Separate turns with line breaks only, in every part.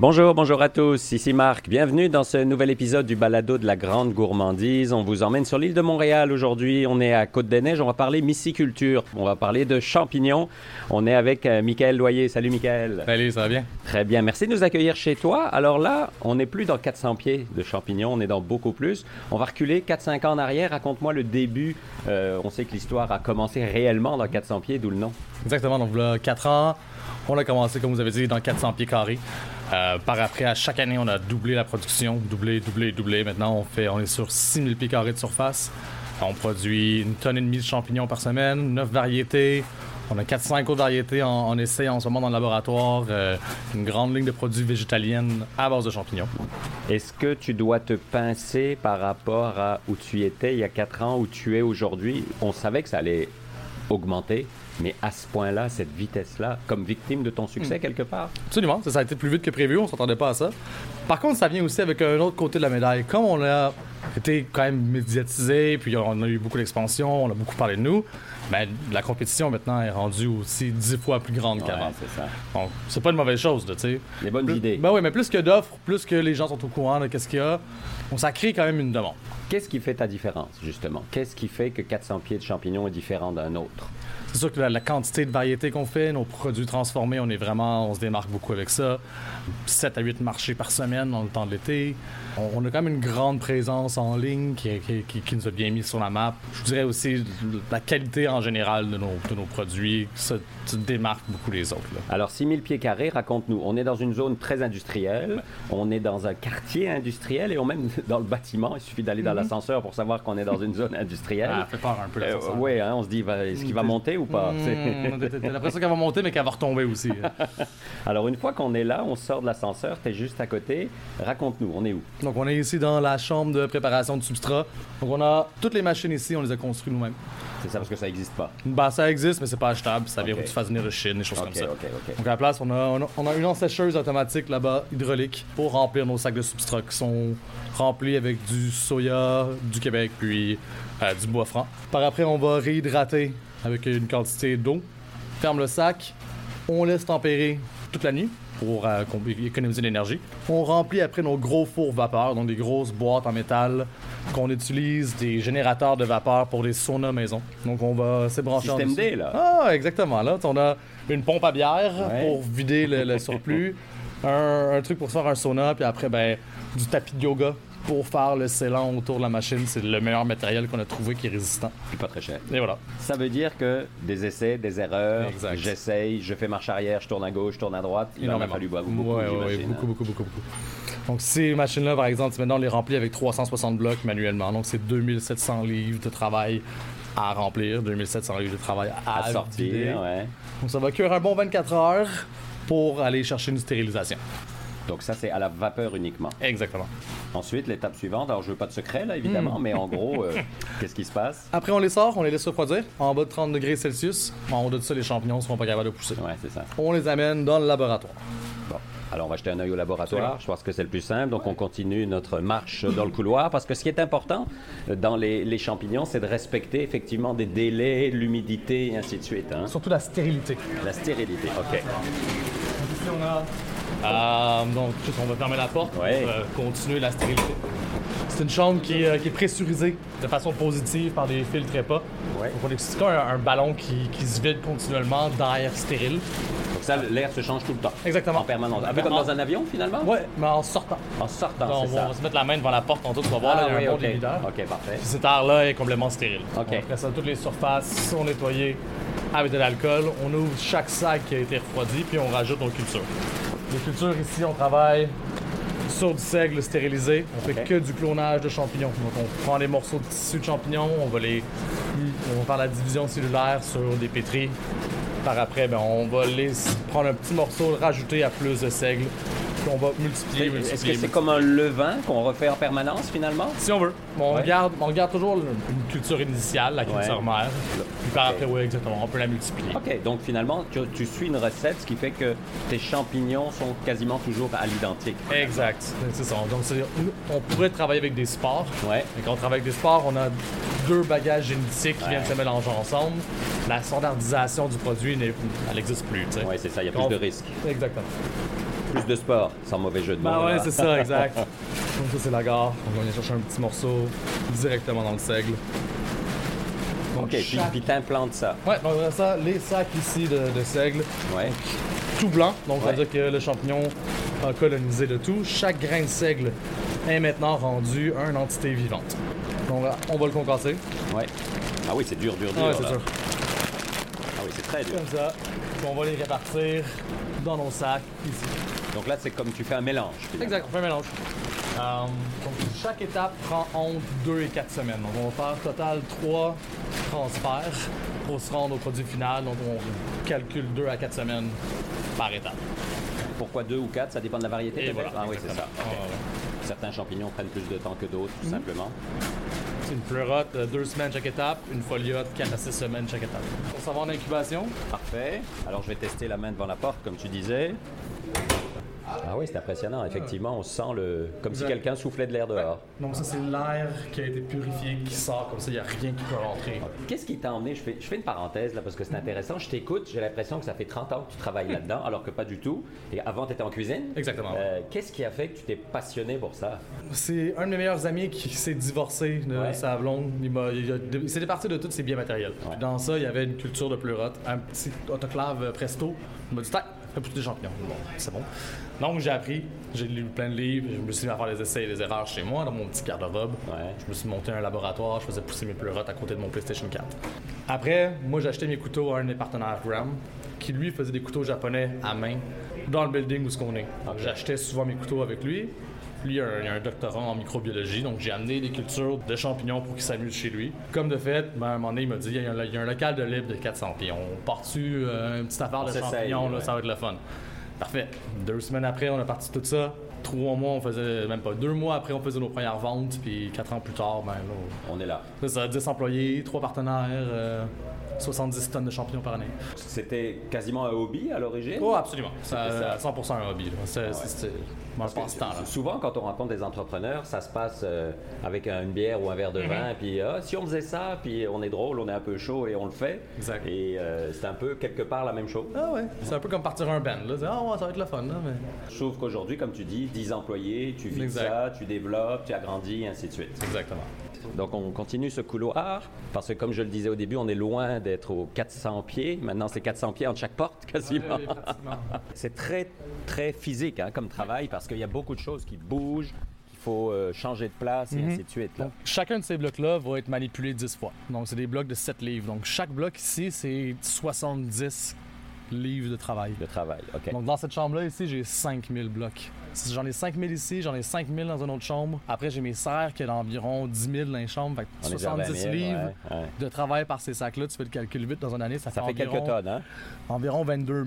Bonjour, bonjour à tous, ici Marc. Bienvenue dans ce nouvel épisode du balado de la grande gourmandise. On vous emmène sur l'île de Montréal aujourd'hui. On est à Côte-des-Neiges. On va parler myciculture. On va parler de champignons. On est avec euh, Michael Loyer. Salut Michael.
Salut, ça va bien?
Très bien. Merci de nous accueillir chez toi. Alors là, on n'est plus dans 400 pieds de champignons. On est dans beaucoup plus. On va reculer 4-5 ans en arrière. Raconte-moi le début. Euh, on sait que l'histoire a commencé réellement dans 400 pieds, d'où le nom.
Exactement. Donc là, 4 ans, on a commencé, comme vous avez dit, dans 400 pieds carrés. Euh, par après, à chaque année, on a doublé la production, doublé, doublé, doublé. Maintenant, on, fait, on est sur 6000 pieds carrés de surface. On produit une tonne et demie de champignons par semaine, 9 variétés. On a 4-5 autres variétés en, en, essai en ce moment dans le laboratoire. Euh, une grande ligne de produits végétaliennes à base de champignons.
Est-ce que tu dois te pincer par rapport à où tu étais il y a 4 ans, où tu es aujourd'hui? On savait que ça allait augmenter, mais à ce point-là, cette vitesse-là, comme victime de ton succès
Mm.
quelque part?
Absolument, ça, ça a été plus vite que prévu, on s'attendait pas à ça. Par contre, ça vient aussi avec un autre côté de la médaille. Comme on a été quand même médiatisé, puis on a eu beaucoup d'expansion, on a beaucoup parlé de nous, ben, la compétition maintenant est rendue aussi dix fois plus grande qu'avant.
C'est ça.
Donc, c'est pas une mauvaise chose, tu sais.
Les bonnes
Plus-
idées.
Ben oui, mais plus que d'offres, plus que les gens sont au courant de qu'est-ce qu'il y a, on ça crée quand même une demande.
Qu'est-ce qui fait ta différence, justement? Qu'est-ce qui fait que 400 pieds de champignons est différent d'un autre?
C'est sûr que la, la quantité de variétés qu'on fait, nos produits transformés, on est vraiment, on se démarque beaucoup avec ça. 7 à 8 marchés par semaine dans le temps de l'été. On, on a quand même une grande présence en ligne qui, qui- qui- qui nous a bien mis sur la map. Je dirais aussi la qualité en général de nos, de nos produits, ça, ça démarque beaucoup les autres. là.
Alors, 6000 pieds carrés, raconte-nous. On est dans une zone très industrielle, on est dans un quartier industriel et on même dans le bâtiment. Il suffit d'aller dans l'ascenseur pour savoir qu'on est dans une zone industrielle.
Ah, fait peur un peu là.
oui, on se dit, est-ce qu'il va monter ou pas? C'est-
T'as l'impression qu'elle va monter, mais qu'elle va retomber aussi.
Alors, une fois qu'on est là, on sort de l'ascenseur, tu es juste à côté. Raconte-nous, on est où?
Donc, on est ici dans la chambre de préparation de substrat. Donc, on a toutes les machines ici, on les a construites nous-mêmes.
C'est ça parce que ça n'existe pas.
Bah, ça existe, mais c'est pas achetable. Ça vient que tu fasses venir de Chine, des choses comme ça. Donc, à la place, on a, on a, on a une ensécheuse automatique là-bas, hydraulique, pour remplir nos sacs de substrat qui sont remplis avec du soya du Québec, puis euh, du bois franc. Par après, on va réhydrater avec une quantité d'eau. Ferme le sac. On laisse tempérer toute la nuit pour euh, économiser l'énergie. On remplit après nos gros fours vapeur, donc des grosses boîtes en métal qu'on utilise, des générateurs de vapeur pour les saunas maison. Donc on va s'ébrancher en
Système. D, là.
Ah, exactement. Là, on a une pompe à bière
Ouais.
pour vider le, le surplus, un, un truc pour faire un sauna, puis après, ben, du tapis de yoga pour faire le scellant autour de la machine. C'est le meilleur matériel qu'on a trouvé qui est résistant.
Puis pas très cher.
Et voilà.
Ça veut dire que des essais, des erreurs, j'essaye, je fais marche arrière, je tourne à gauche, je tourne à droite. Il en a fallu beaucoup, beaucoup,
Ouais, ouais, beaucoup, beaucoup, beaucoup, beaucoup. Donc, ces machines-là, par exemple, maintenant, on les remplit avec 360 blocs manuellement. Donc, c'est 2700 livres de travail à remplir, 2700 livres de travail à,
sortir, ouais.
Donc, ça va cuire un bon 24 heures pour aller chercher une stérilisation.
Donc ça, c'est à la vapeur uniquement.
Exactement.
Ensuite, l'étape suivante, alors je veux pas de secret là, évidemment, mais en gros, euh, qu'est-ce qui se passe?
Après, on les sort, on les laisse refroidir en bas de 30 degrés Celsius. En haut de ça, les champignons ne seront pas capables de pousser.
Ouais, c'est ça.
On les amène dans le laboratoire.
Bon. Alors, on va jeter un œil au laboratoire. Je pense que c'est le plus simple. Donc, on continue notre marche dans le couloir parce que ce qui est important euh, dans les, les champignons, c'est de respecter effectivement des délais, l'humidité et ainsi de suite. hein.
Surtout la stérilité.
La stérilité, OK.
Ici, on a. Euh, donc, juste, on va fermer la porte
Ouais.
pour euh, continuer la stérilité. C'est une chambre qui, est, euh, qui est pressurisée de façon positive par des filtres EPA.
Ouais.
Donc, on est comme un, un ballon qui, qui se vide continuellement d'air stérile.
Donc ça, l'air se change tout le temps.
Exactement.
En permanence. Un peu comme dans un avion, finalement?
Ouais, mais en sortant.
En sortant,
Donc, on
ça.
va se mettre la main devant la porte tantôt, tu vas voir, là, il y a
oui,
un bon
OK. parfait.
Puis cet air-là est complètement stérile.
OK.
Après ça, toutes les surfaces sont nettoyées avec de l'alcool. On ouvre chaque sac qui a été refroidi, puis on rajoute nos cultures. Les cultures ici, on travaille sur du seigle stérilisé. On fait que du clonage de champignons. Donc on prend des morceaux de tissu de champignons, on va les, on va faire la division cellulaire sur des pétris. Par après, ben, on va les prendre un petit morceau, rajouter à plus de seigle. Puis on va multiplier, multiplier.
Est-ce que c'est comme un levain qu'on refait en permanence, finalement?
Si on veut. On,
Ouais.
garde, on garde toujours une culture initiale, la culture
Ouais.
mère. Par après, oui, exactement, on peut la multiplier.
OK, donc finalement, tu, tu suis une recette, ce qui fait que tes champignons sont quasiment toujours à l'identique.
Exact, c'est ça. Donc, on pourrait travailler avec des sports.
Ouais.
Mais quand on travaille avec des sports, on a deux bagages génétiques qui
Ouais.
viennent se mélanger ensemble. La standardisation du produit, elle n'existe plus.
Ouais, c'est ça, il y a
On-
plus de risques.
Exactement.
plus de sport, sans mauvais jeu de mots.
Ben ouais, c'est ça, exact. Donc ça, c'est la gare. On va venir chercher un petit morceau directement dans le seigle. Donc,
OK, puis,
chaque-
puis t'implantes ça.
Ouais, donc on a ça, les sacs ici de, de seigle,
Ouais.
tout blanc. Donc ça
Ouais.
veut dire que le champignon a colonisé le tout. Chaque grain de seigle est maintenant rendu une entité vivante. Donc là, on va le concasser.
Ouais. Ah oui, c'est dur, dur, dur.
Ah ouais, c'est sûr.
Ah oui, c'est très dur.
Comme ça. Puis on va les répartir dans nos sacs ici.
Donc là, c'est comme tu fais un mélange. finalement.
Exact, on fait un mélange. Euh, donc chaque étape prend entre 2 et 4 semaines. Donc on va faire total 3 transferts pour se rendre au produit final. Donc on calcule 2 à 4 semaines par étape.
Pourquoi deux ou quatre? Ça dépend de la variété.
Et voilà.
Ah oui, c'est ça.
Ah.
Certains champignons prennent plus de temps que d'autres,
Mhm.
tout simplement.
C'est une pleurote, 2 semaines chaque étape, une foliote, 4 à 6 semaines chaque étape. On s'en va en incubation.
Parfait. Alors, je vais tester la main devant la porte, comme tu disais. Ah oui, c'est impressionnant. Effectivement, on sent le... comme si quelqu'un soufflait de l'air dehors.
Donc ça c'est l'air qui a été purifié, qui sort comme ça, il n'y a rien qui peut rentrer.
Qu'est-ce qui t'a emmené je fais, je fais une parenthèse là parce que c'est intéressant. Je t'écoute, j'ai l'impression que ça fait 30 ans que tu travailles là-dedans, alors que pas du tout. Et avant, tu étais en cuisine.
Exactement.
Euh, Qu'est-ce qui a fait que tu t'es passionné pour ça?
C'est un de mes meilleurs amis qui s'est divorcé de
Ouais.
sa blonde. Il, il s'est départi de tous ses biens matériels.
Ouais.
Dans ça, il y avait une culture de pleurote, un petit autoclave euh, presto. Il m'a dit, tac, fais pousser des champignons. Bon, c'est bon. Donc j'ai appris, j'ai lu plein de livres, je me suis mis à faire des essais et des erreurs chez moi dans mon petit garde-robe.
Ouais.
Je me suis monté un laboratoire, je faisais pousser mes pleurotes à côté de mon PlayStation 4. Après, moi j'ai acheté mes couteaux à un de mes partenaires, Graham, qui lui faisait des couteaux japonais à main dans le building où ce qu'on est. Donc, J'achetais souvent mes couteaux avec lui. Lui, il a un, il a un doctorat en microbiologie, donc j'ai amené des cultures de champignons pour qu'il s'amuse chez lui. Comme de fait, ben, à un moment donné, il m'a dit il y, a un, il y a un local de libre de 400 pieds. On part dessus euh, une petite affaire de champignons, là,
ouais.
ça va être le fun. Parfait. Deux semaines après, on a parti tout ça. Trois mois, on faisait, même pas deux mois après, on faisait nos premières ventes. Puis quatre ans plus tard, ben là,
On est là.
ça, 10 employés, trois partenaires, euh, 70 tonnes de champignons par année.
C'était quasiment un hobby à l'origine?
Oh, absolument.
C'était ça.
100% un hobby. C'est c'est- c'est mon passe-temps.
Souvent, quand on rencontre des entrepreneurs, ça se passe euh, avec un- une bière ou un verre de
Mhm.
vin, puis ah, si on faisait ça, puis on est drôle, on est un peu chaud et on le fait.
Exact.
Et euh, c'est un peu quelque part la même chose.
Ah ouais. C'est un peu comme partir un band. Là. C'est, Ah ouais, ça va être le fun. Là, mais...
Trouve qu'aujourd'hui, comme tu dis, 10 employés, tu vis
Exact.
ça, tu développes, tu agrandis, et ainsi de suite.
Exactement.
Donc on continue ce couloir, parce que comme je le disais au début, on est loin d'être aux 400 pieds. Maintenant, c'est 400 pieds entre chaque porte, quasiment.
Oui.
C'est très, très physique hein, comme travail, parce qu'il y a beaucoup de choses qui bougent, qu'il faut euh, changer de place, et ainsi de suite. là.
Donc, chacun de ces blocs-là va être manipulé 10 fois. Donc, c'est des blocs de 7 livres. Donc, chaque bloc ici, c'est 70 livres de travail.
Le travail, OK.
Donc, dans cette chambre-là, ici, j'ai 5000 blocs. J'en ai 5000 ici, j'en ai 5000 dans une autre chambre. Après, j'ai mes serres qui est d'environ 10 000 dans les chambres. Fait que
On est à 20
70
000,
livres
ouais, ouais.
de travail par ces sacs-là. Tu fais le calcul vite dans une année, ça,
Ça fait
environ,
quelques tonnes, hein?
environ 22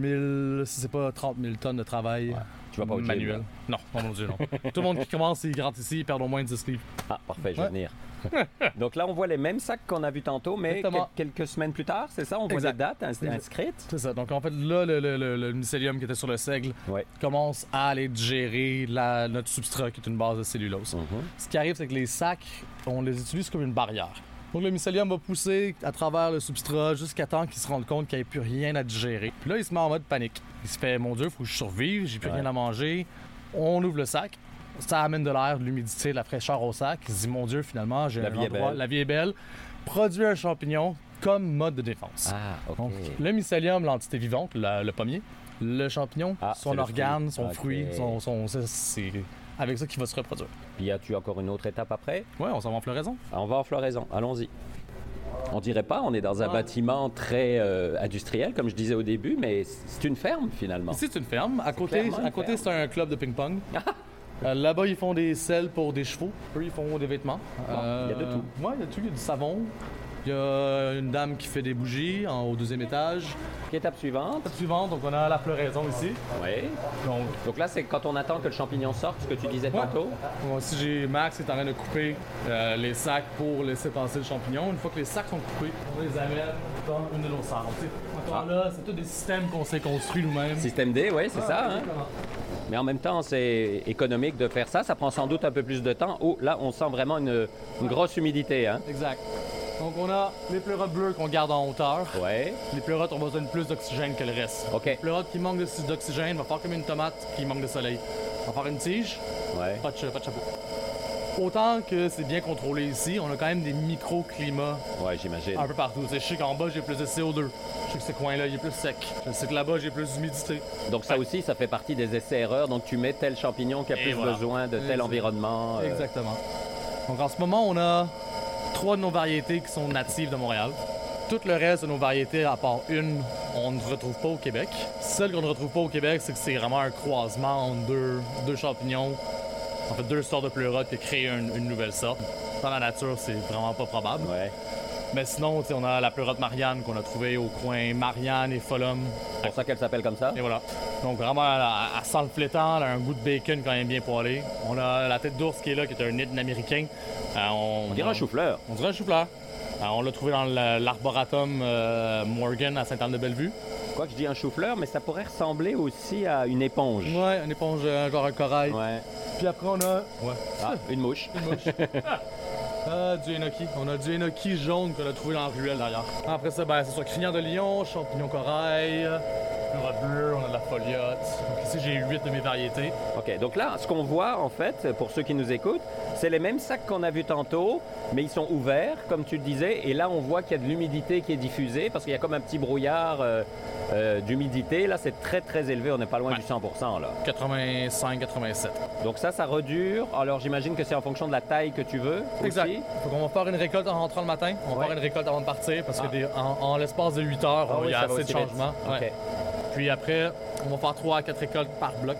000, si c'est pas 30 000 tonnes de travail
Tu vas pas au gym,
manuel. Non, non, mon Dieu, non. Tout le monde qui commence, il rentre ici, il perd au moins 10 livres.
Ah, parfait, je vais venir. Donc là, on voit les mêmes sacs qu'on a vus tantôt, mais
Exactement.
quel- quelques semaines plus tard, c'est ça? On voit
Exact.
des dates ins- inscrites?
C'est ça. Donc, en fait, là, le, le, le- le mycélium qui était sur le seigle commence à aller digérer la, notre substrat qui est une base de cellulose.
Mhm.
Ce qui arrive, c'est que les sacs, on les utilise comme une barrière. Donc le mycélium va pousser à travers le substrat jusqu'à temps qu'il se rende compte qu'il n'y a plus rien à digérer. Puis là, il se met en mode panique. Il se fait, mon Dieu, faut que je survive, j'ai plus
Ouais.
rien à manger. On ouvre le sac. Ça amène de l'air, de l'humidité, de la fraîcheur au sac. Il se dit, mon Dieu, finalement, j'ai
La
un
vie est
endroit-
belle.
La vie est belle. Produit un champignon comme mode de défense.
Ah, OK.
Donc, le mycélium, l'entité vivante, le pommier, le champignon,
Ah,
son organe,
fruit.
son fruit, son, son- avec ça qu'il va se reproduire.
Puis y a-tu encore une autre étape après?
Ouais, on s'en va en floraison.
Ah, On va en floraison, allons-y. On dirait pas, on est dans un
Ah.
bâtiment très euh, industriel, comme je disais au début, mais c'est une ferme finalement.
C'est une ferme. À côté, à côté c'est un club de ping-pong. Euh, Là-bas, ils font des selles pour des chevaux. Eux, ils font des vêtements.
Il y a de tout.
Ouais, il y a de tout. Il y a du savon. Il y a une dame qui fait des bougies en, au deuxième étage.
Étape suivante.
Étape suivante, donc on a la floraison ici.
Oui.
Donc,
Donc là, c'est quand on attend que le champignon sorte, ce que tu disais tantôt.
Bon, j'ai Max qui est en train de couper euh, les sacs pour laisser passer le champignon. Une fois que les sacs sont coupés, on les amène dans une de nos salles. Encore là, c'est tous des systèmes qu'on s'est construits nous-mêmes.
Système D, oui, c'est ça. hein. Mais en même temps, c'est économique de faire ça. Ça prend sans doute un peu plus de temps. Oh, là, on sent vraiment une, une grosse humidité. Hein?
Exact. Donc on a les pleurotes bleues qu'on garde en hauteur.
Ouais.
Les pleurotes ont besoin de plus d'oxygène que le reste.
OK.
Les pleurotes qui manquent d'oxygène va faire comme une tomate qui manque de soleil. On va faire une tige,
Ouais.
pas de, cha- pas de chapeau. Autant que c'est bien contrôlé ici, on a quand même des microclimats
Ouais, j'imagine.
un peu partout. Je sais qu'en bas j'ai plus de CO2. Je sais que ce coin-là il est plus sec. Je sais que là-bas j'ai plus d'humidité.
Donc ça aussi, ça fait partie des essais-erreurs. Donc tu mets tel champignon qui a
Et
plus
voilà.
besoin de tel environnement. euh,
Exactement. Donc en ce moment, on a trois de nos variétés qui sont natives de Montréal. Tout le reste de nos variétés, à part une, on ne retrouve pas au Québec. Celle qu'on ne retrouve pas au Québec, c'est que c'est vraiment un croisement entre deux, champignons, en fait deux sortes de pleurotes qui créent une, nouvelle sorte. Dans la nature, c'est vraiment pas probable. Mais sinon, on a la pleurote Marianne qu'on a trouvée au coin Marianne et Folum.
C'est pour ça qu'elle s'appelle comme ça?
Et voilà. Donc vraiment, elle, sent le flétan, elle a un goût de bacon quand même bien poêlé. On a la tête d'ours qui est là, qui est un nid américain. Euh,
On dirait un chou-fleur.
On dirait un chou-fleur. Euh, on l'a trouvé dans l'arboratum euh, Morgan à Sainte-Anne-de-Bellevue.
Quoi que je dis un chou-fleur, mais ça pourrait ressembler aussi à une éponge.
Ouais, une éponge, genre un corail.
Ouais.
Puis après, on a ouais.
Ah, une mouche.
une mouche. Ah, du enoki. On a du enoki jaune qu'on a trouvé dans la ruelle derrière. Après ça, ben, c'est soit crinière de lion, champignon corail, pleurote bleue, on a de la foliote. Donc ici, j'ai 8 de mes variétés.
OK. Donc là, ce qu'on voit, en fait, pour ceux qui nous écoutent, c'est les mêmes sacs qu'on a vus tantôt, mais ils sont ouverts, comme tu le disais. Et là, on voit qu'il y a de l'humidité qui est diffusée parce qu'il y a comme un petit brouillard euh, euh, d'humidité. Là, c'est très, très élevé. On n'est pas loin
Ouais.
du 100% là.
85, 87.
Donc ça, ça redure. Alors, j'imagine que c'est en fonction de la taille que tu veux.
Exact.
aussi.
Faut qu'on va faire une récolte en rentrant le matin. On va
Ouais.
faire une récolte avant de partir parce
Ah.
que des- en, en l'espace de 8 heures,
Ah
il
oui,
y a assez de changements.
OK.
Ouais. Puis après, on va faire 3 à 4 récoltes par bloc,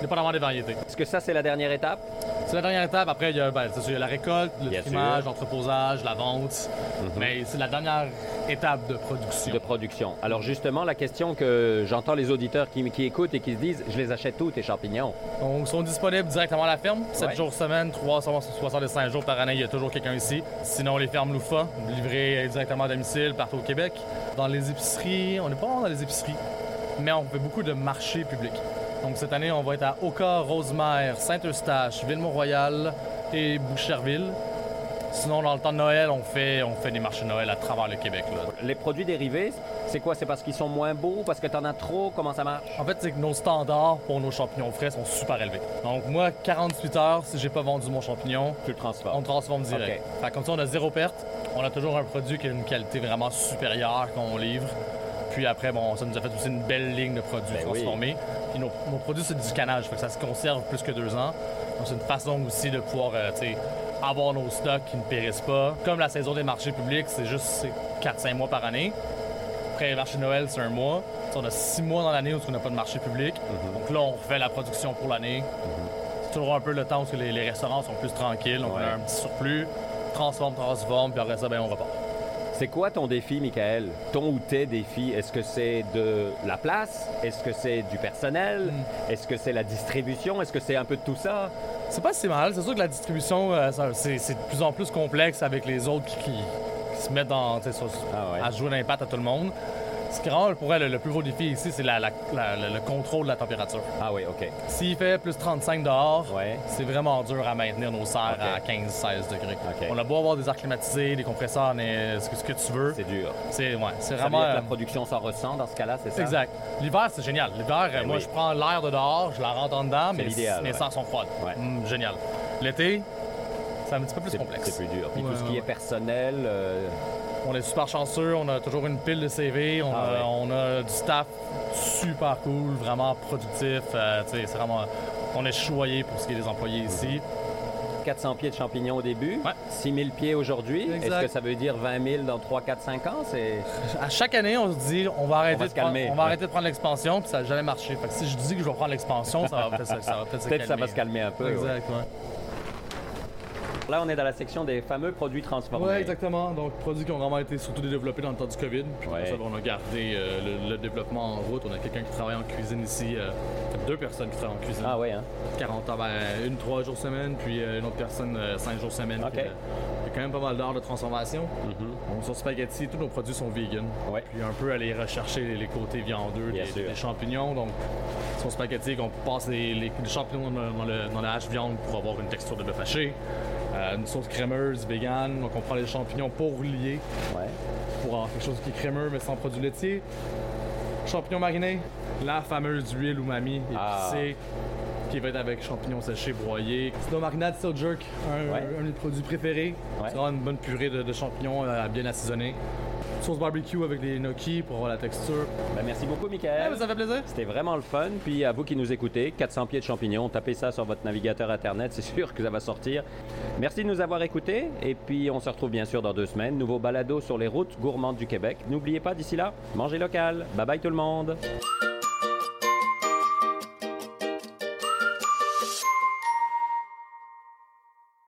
dépendamment des variétés.
Est-ce que ça, c'est la dernière étape?
C'est la dernière étape. Après, il y a, ben, c'est sûr, il y a la récolte, le
Bien
trimage, l'entreposage, la vente. Mais c'est la dernière étape de production.
de production. Alors justement, la question que j'entends les auditeurs qui, qui écoutent et qui se disent, je les achète tous tes champignons.
Donc, ils sont disponibles directement à la ferme, 7
Ouais.
jours semaine, 365 jours par année, il y a toujours quelqu'un ici. Sinon, les fermes Loufa, livrées directement à domicile partout au Québec. Dans les épiceries, on n'est pas dans les épiceries, mais on fait beaucoup de marchés publics. Donc cette année, on va être à Oka, Rosemère, Saint-Eustache, Ville-Mont-Royal et Boucherville. Sinon, dans le temps de Noël, on fait, on fait des marchés de Noël à travers le Québec. là.
Les produits dérivés, c'est quoi? C'est parce qu'ils sont moins beaux? Parce que tu en as trop? Comment ça marche?
En fait, c'est que nos standards pour nos champignons frais sont super élevés. Donc moi, 48 heures, si j'ai pas vendu mon champignon,
Tu le
on
transformes.
transforme direct. Fait que comme ça, on a zéro perte. On a toujours un produit qui a une qualité vraiment supérieure qu'on livre. Puis après, bon, ça nous a fait aussi une belle ligne de produits
Ben oui.
transformés. Puis nos, nos produits, c'est du canage, fait que ça se conserve plus que deux ans. Donc c'est une façon aussi de pouvoir, euh, avoir nos stocks qui ne périssent pas. Comme la saison des marchés publics, c'est juste c'est 4-5 mois par année. Après, le marché de Noël, c'est un mois. On a six mois dans l'année où on n'a pas de marché public. Donc là, on refait la production pour l'année. C'est toujours un peu le temps où les, les restaurants sont plus tranquilles. Donc
Ouais.
on a un petit surplus. Transforme, transforme, puis après ça, ben, on repart.
C'est quoi ton défi, Michael? Ton ou tes défis? Est-ce que c'est de la place? Est-ce que c'est du personnel? Est-ce que c'est la distribution? Est-ce que c'est un peu de tout ça?
C'est pas si mal. C'est sûr que la distribution, euh, c'est de plus en plus complexe avec les autres qui, qui- qui se mettent dans,
Ah ouais.
à jouer pattes à tout le monde. Ce qui rend pour elle le, plus gros défi ici, c'est la- la- la- le, le contrôle de la température.
Ah oui, OK.
S'il fait plus 35 dehors,
Ouais.
c'est vraiment dur à maintenir nos serres à 15-16 degrés. On a beau avoir des airs climatisés, des compresseurs, mais ce que, ce que tu veux.
C'est dur.
C'est ouais,
veut
vraiment.
dire que la
euh,
production s'en ressent dans ce cas-là, c'est ça?
Exact. L'hiver, c'est génial. L'hiver,
Ben
moi,
oui.
je prends l'air de dehors, je la rentre en dedans, mais mes
ouais.
serres sont froides. Hum, génial. L'été, c'est un petit peu plus complexe.
c'est plus dur. Puis tout ce qui est personnel, euh,
On est super chanceux, on a toujours une pile de CV, on,
Ah
a,
ouais.
on a du staff super cool, vraiment productif. euh, c'est vraiment, on est choyé pour ce qui est des employés ici.
400 pieds de champignons au début,
Ouais.
6000 pieds aujourd'hui. Est-ce que ça veut dire 20 000 dans 3, 4, 5 ans? C'est...
À chaque année, on se dit, on va arrêter,
On va
de,
se
prendre,
calmer,
on va arrêter de prendre l'expansion, puis ça n'a jamais marché. Fait que si je dis que je vais prendre l'expansion, ça va peut-être se- ça va peut-être se
Peut-être que ça
calmer.
va se calmer un peu. ouais. Là, on est dans la section des fameux produits transformés.
Oui, exactement. Donc, produits qui ont vraiment été surtout développés dans le temps du COVID. Puis
Ouais.
ça, ben, on a gardé euh, le, le développement en route. On a quelqu'un qui travaille en cuisine ici. euh, deux personnes qui travaillent en cuisine.
Ah oui, hein?
40 heures, ben, une trois jours semaine, puis euh, une autre personne cinq jours semaine.
Ok.
Puis, Il y a quand même pas mal d'heures de transformation. Donc, sur spaghetti, tous nos produits sont vegan.
Ouais.
Puis un peu aller rechercher les, les côtés viandeux des, champignons. Donc, sur spaghetti, on passe les, les- les champignons dans le, dans le- dans la hache viande pour avoir une texture de bœuf haché. Euh, une sauce crémeuse, vegan. Donc on prend les champignons pour lier,
Ouais.
pour avoir quelque chose qui est crémeux mais sans produits laitiers. Champignons marinés, la fameuse huile umami
Ah.
épicée qui va être avec champignons séchés broyés. Sinon marinade steel jerk, un,
Ouais.
un de mes produits préférés.
Ouais.
C'est vraiment une bonne purée de, de champignons euh, bien assaisonnée. Sauce barbecue avec des gnocchis pour avoir la texture.
Ben, merci beaucoup,
Eh,
Michael.
ben, ça fait plaisir.
C'était vraiment le fun. Puis à vous qui nous écoutez, 400 pieds de champignons, tapez ça sur votre navigateur Internet, c'est sûr que ça va sortir. Merci de nous avoir écoutés. Et puis on se retrouve bien sûr dans deux semaines. Nouveau balado sur les routes gourmandes du Québec. N'oubliez pas d'ici là, mangez local. Bye bye tout le monde.